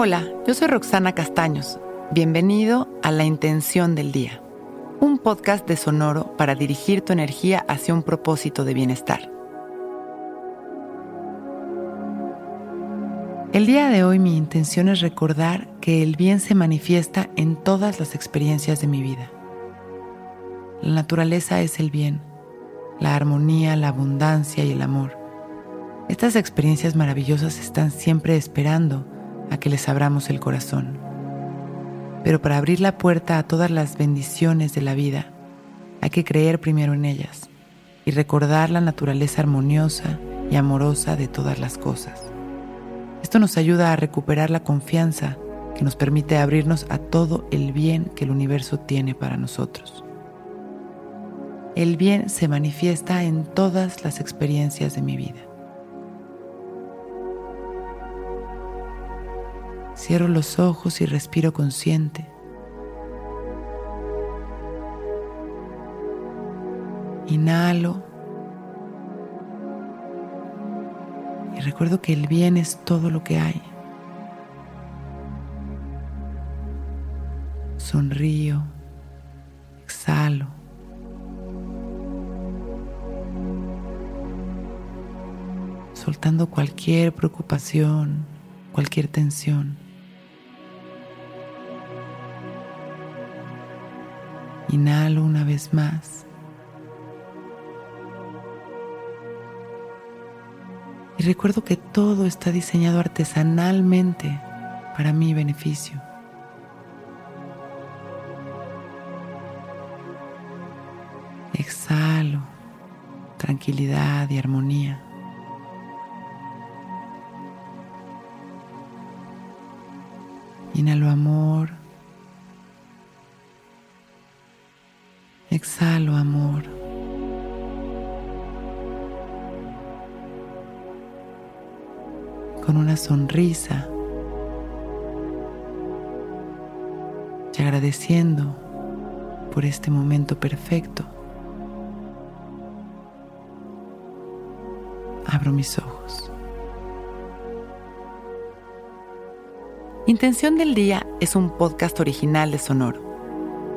Hola, yo soy Roxana Castaños. Bienvenido a La Intención del Día, un podcast de Sonoro para dirigir tu energía hacia un propósito de bienestar. El día de hoy mi intención es recordar que el bien se manifiesta en todas las experiencias de mi vida. La naturaleza es el bien, la armonía, la abundancia y el amor. Estas experiencias maravillosas están siempre esperando a que les abramos el corazón. Pero para abrir la puerta a todas las bendiciones de la vida, hay que creer primero en ellas y recordar la naturaleza armoniosa y amorosa de todas las cosas. Esto nos ayuda a recuperar la confianza que nos permite abrirnos a todo el bien que el universo tiene para nosotros. El bien se manifiesta en todas las experiencias de mi vida. Cierro los ojos y respiro consciente. Inhalo. Y recuerdo que el bien es todo lo que hay. Sonrío. Exhalo. Soltando cualquier preocupación, cualquier tensión. Inhalo una vez más. Y recuerdo que todo está diseñado artesanalmente para mi beneficio. Exhalo tranquilidad y armonía. Inhalo amor. Exhalo amor. Con una sonrisa y agradeciendo por este momento perfecto, abro mis ojos. Intención del Día es un podcast original de Sonoro.